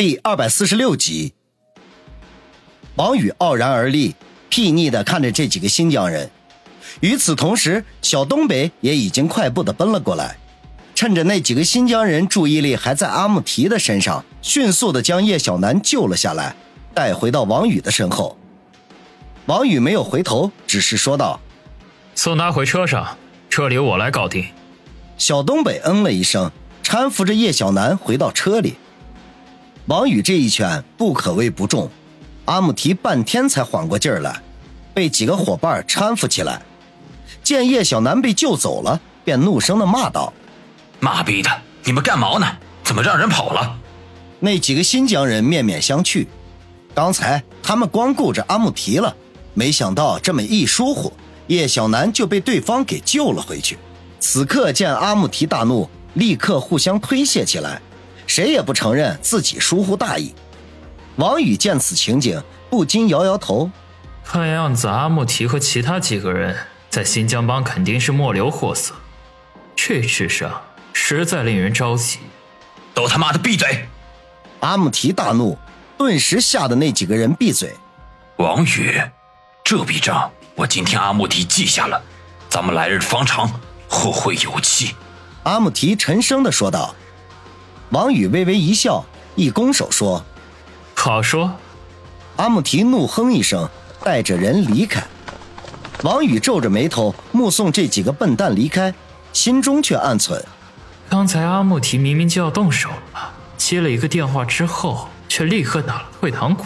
第二百四十六集，王宇傲然而立，睥睨的看着这几个新疆人。与此同时，小东北也已经快步的奔了过来，趁着那几个新疆人注意力还在阿木提的身上，迅速的将叶小楠救了下来，带回到王宇的身后。王宇没有回头，只是说道：“送他回车上，车里我来搞定。”小东北嗯了一声，搀扶着叶小楠回到车里。王宇这一拳不可谓不重，阿木提半天才缓过劲儿来，被几个伙伴搀扶起来。见叶小楠被救走了，便怒声的骂道：“妈逼的，你们干毛呢？怎么让人跑了？”那几个新疆人面面相觑，刚才他们光顾着阿木提了，没想到这么一疏忽，叶小楠就被对方给救了回去。此刻见阿木提大怒，立刻互相推卸起来。谁也不承认自己疏忽大意。王宇见此情景，不禁摇摇头。看样子阿木提和其他几个人在新疆帮肯定是末流货色，这智商实在令人着急。都他妈的闭嘴！阿木提大怒，顿时吓得那几个人闭嘴。王宇，这笔账我今天阿木提记下了，咱们来日方长，后会有期。阿木提沉声的说道。王宇微微一笑，一拱手说：“好说。”阿木提怒哼一声，带着人离开。王宇皱着眉头目送这几个笨蛋离开，心中却暗忖：刚才阿木提明明就要动手了，接了一个电话之后，却立刻打了退堂鼓。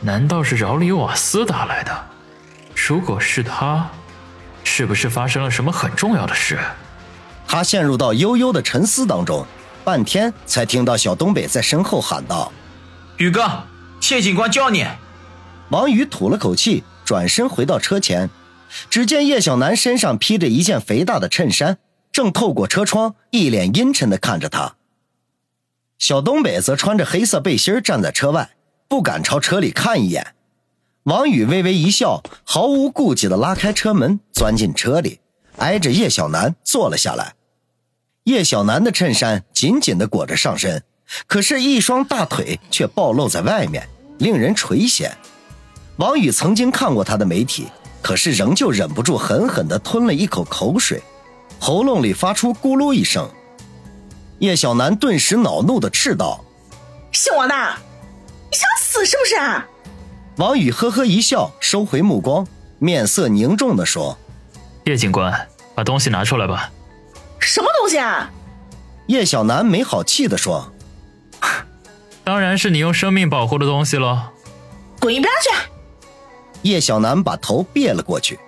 难道是饶里瓦斯打来的？如果是他，是不是发生了什么很重要的事？他陷入到悠悠的沉思当中。半天才听到小东北在身后喊道：“宇哥，谢警官叫你。”王宇吐了口气，转身回到车前，只见叶小楠身上披着一件肥大的衬衫，正透过车窗，一脸阴沉的看着他。小东北则穿着黑色背心站在车外，不敢朝车里看一眼。王宇微微一笑，毫无顾忌的拉开车门，钻进车里，挨着叶小楠坐了下来。叶小楠的衬衫紧紧的裹着上身，可是，一双大腿却暴露在外面，令人垂涎。王宇曾经看过他的媒体，可是仍旧忍不住狠狠的吞了一口口水，喉咙里发出咕噜一声。叶小楠顿时恼怒的斥道：“姓王的，你想死是不是？”王宇呵呵一笑，收回目光，面色凝重的说：“叶警官，把东西拿出来吧。”什么东西啊？叶小楠没好气的说：“ 当然是你用生命保护的东西喽。”滚一边去！叶小楠把头别了过去。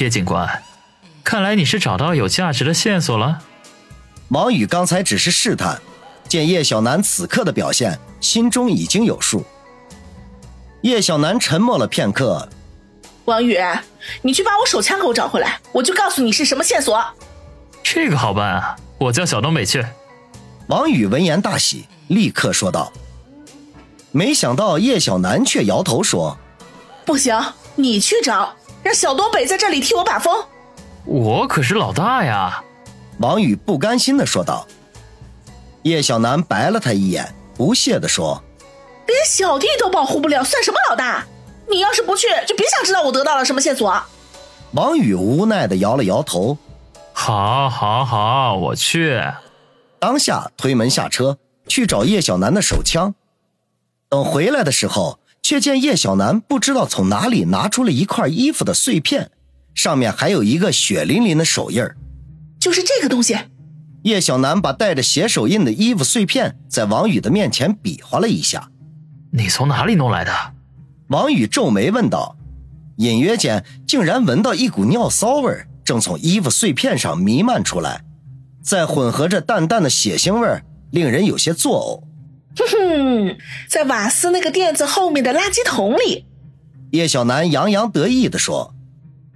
叶警官，看来你是找到有价值的线索了。王宇刚才只是试探，见叶小楠此刻的表现，心中已经有数。叶小楠沉默了片刻：“王宇，你去把我手枪给我找回来，我就告诉你是什么线索。”这个好办啊！我叫小东北去。王宇闻言大喜，立刻说道。没想到叶小楠却摇头说：“不行，你去找，让小东北在这里替我把风。”我可是老大呀！王宇不甘心的说道。叶小楠白了他一眼，不屑的说：“连小弟都保护不了，算什么老大？你要是不去，就别想知道我得到了什么线索。”王宇无奈的摇了摇头。好，好，好，我去。当下推门下车，去找叶小楠的手枪。等回来的时候，却见叶小楠不知道从哪里拿出了一块衣服的碎片，上面还有一个血淋淋的手印儿。就是这个东西。叶小楠把带着血手印的衣服碎片在王宇的面前比划了一下。你从哪里弄来的？王宇皱眉问道。隐约间，竟然闻到一股尿骚味儿。正从衣服碎片上弥漫出来，再混合着淡淡的血腥味令人有些作呕。哼哼，在瓦斯那个垫子后面的垃圾桶里，叶小楠洋洋得意地说：“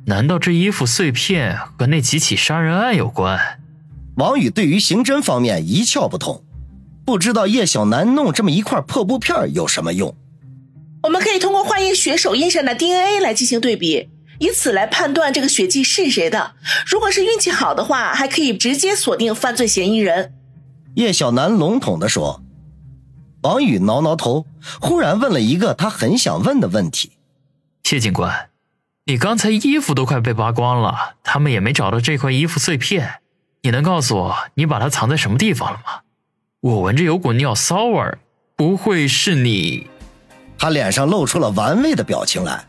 难道这衣服碎片和那几起杀人案有关？”王宇对于刑侦方面一窍不通，不知道叶小楠弄这么一块破布片有什么用。我们可以通过化验血手印上的 DNA 来进行对比。以此来判断这个血迹是谁的。如果是运气好的话，还可以直接锁定犯罪嫌疑人。叶小楠笼统地说。王宇挠挠头，忽然问了一个他很想问的问题：“谢警官，你刚才衣服都快被扒光了，他们也没找到这块衣服碎片，你能告诉我你把它藏在什么地方了吗？我闻着有股尿骚味儿，不会是你？”他脸上露出了玩味的表情来。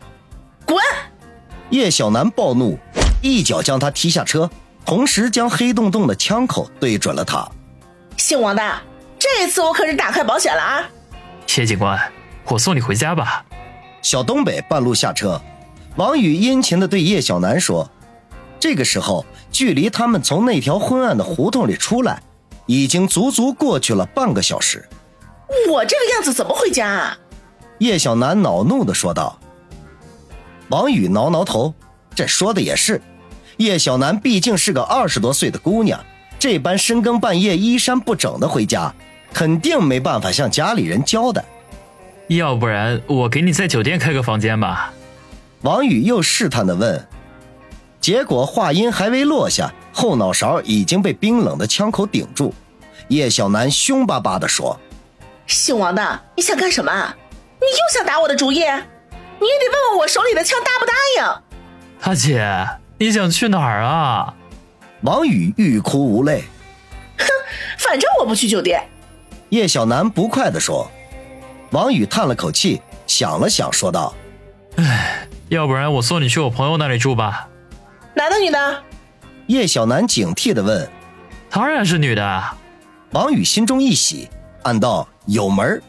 滚！叶小楠暴怒，一脚将他踢下车，同时将黑洞洞的枪口对准了他。姓王的。这次我可是打开保险了啊！谢警官，我送你回家吧。小东北半路下车，王宇殷勤地对叶小楠说：“这个时候，距离他们从那条昏暗的胡同里出来，已经足足过去了半个小时。我这个样子怎么回家啊？”叶小楠恼怒地说道。王宇挠挠头，这说的也是，叶小楠毕竟是个二十多岁的姑娘，这般深更半夜衣衫不整的回家。肯定没办法向家里人交代，要不然我给你在酒店开个房间吧。王宇又试探的问，结果话音还未落下，后脑勺已经被冰冷的枪口顶住。叶小楠凶巴巴的说：“姓王的，你想干什么？你又想打我的主意？你也得问问我手里的枪答不答应。”大姐，你想去哪儿啊？王宇欲哭无泪。哼，反正我不去酒店。叶小楠不快地说：“王宇叹了口气，想了想，说道：‘哎，要不然我送你去我朋友那里住吧。’男的女的？”叶小楠警惕地问。“当然是女的。”王宇心中一喜，暗道：“有门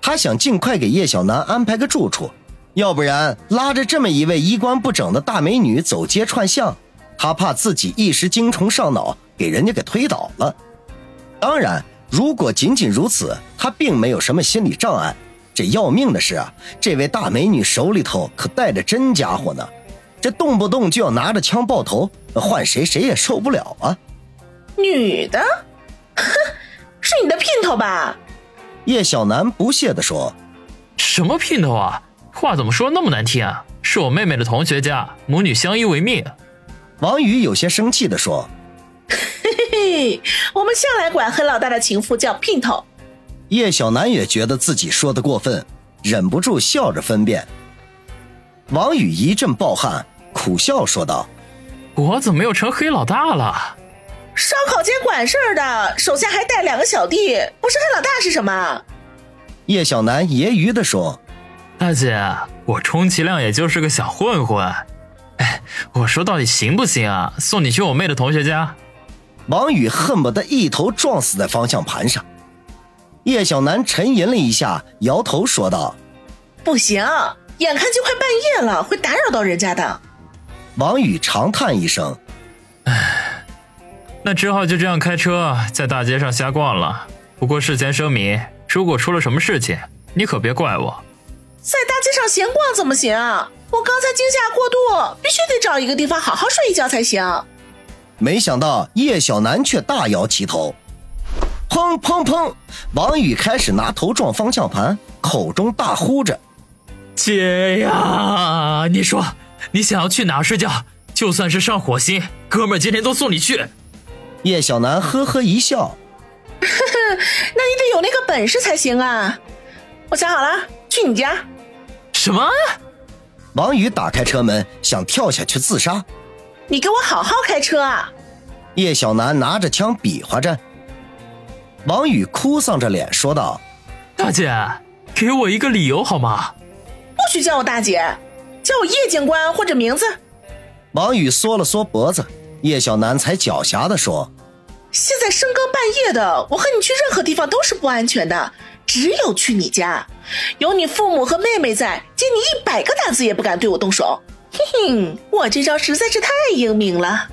他想尽快给叶小楠安排个住处，要不然拉着这么一位衣冠不整的大美女走街串巷，他怕自己一时精虫上脑，给人家给推倒了。当然。如果仅仅如此，他并没有什么心理障碍。这要命的是啊，这位大美女手里头可带着真家伙呢，这动不动就要拿着枪爆头，换谁谁也受不了啊！女的，哼，是你的姘头吧？叶小楠不屑地说：“什么姘头啊？话怎么说那么难听啊？是我妹妹的同学家，母女相依为命。”王宇有些生气地说。嘿嘿嘿，我们向来管黑老大的情妇叫姘头。叶小楠也觉得自己说的过分，忍不住笑着分辨。王宇一阵暴汗，苦笑说道：“我怎么又成黑老大了？烧烤间管事儿的，手下还带两个小弟，不是黑老大是什么？”叶小楠揶揄的说：“大姐，我充其量也就是个小混混。哎，我说到底行不行啊？送你去我妹的同学家。”王宇恨不得一头撞死在方向盘上。叶小楠沉吟了一下，摇头说道：“不行，眼看就快半夜了，会打扰到人家的。”王宇长叹一声：“唉，那只好就这样开车在大街上瞎逛了。不过事先声明，如果出了什么事情，你可别怪我。在大街上闲逛怎么行？我刚才惊吓过度，必须得找一个地方好好睡一觉才行。”没想到叶小楠却大摇其头，砰砰砰！王宇开始拿头撞方向盘，口中大呼着：“姐呀，你说你想要去哪睡觉？就算是上火星，哥们今天都送你去。”叶小楠呵呵一笑：“呵呵，那你得有那个本事才行啊！我想好了，去你家。”什么？王宇打开车门，想跳下去自杀。你给我好好开车啊！叶小楠拿着枪比划着。王宇哭丧着脸说道：“大姐，给我一个理由好吗？不许叫我大姐，叫我叶警官或者名字。”王宇缩了缩脖子，叶小楠才狡黠的说：“现在深更半夜的，我和你去任何地方都是不安全的，只有去你家，有你父母和妹妹在，借你一百个胆子也不敢对我动手。”哼哼，我这招实在是太英明了。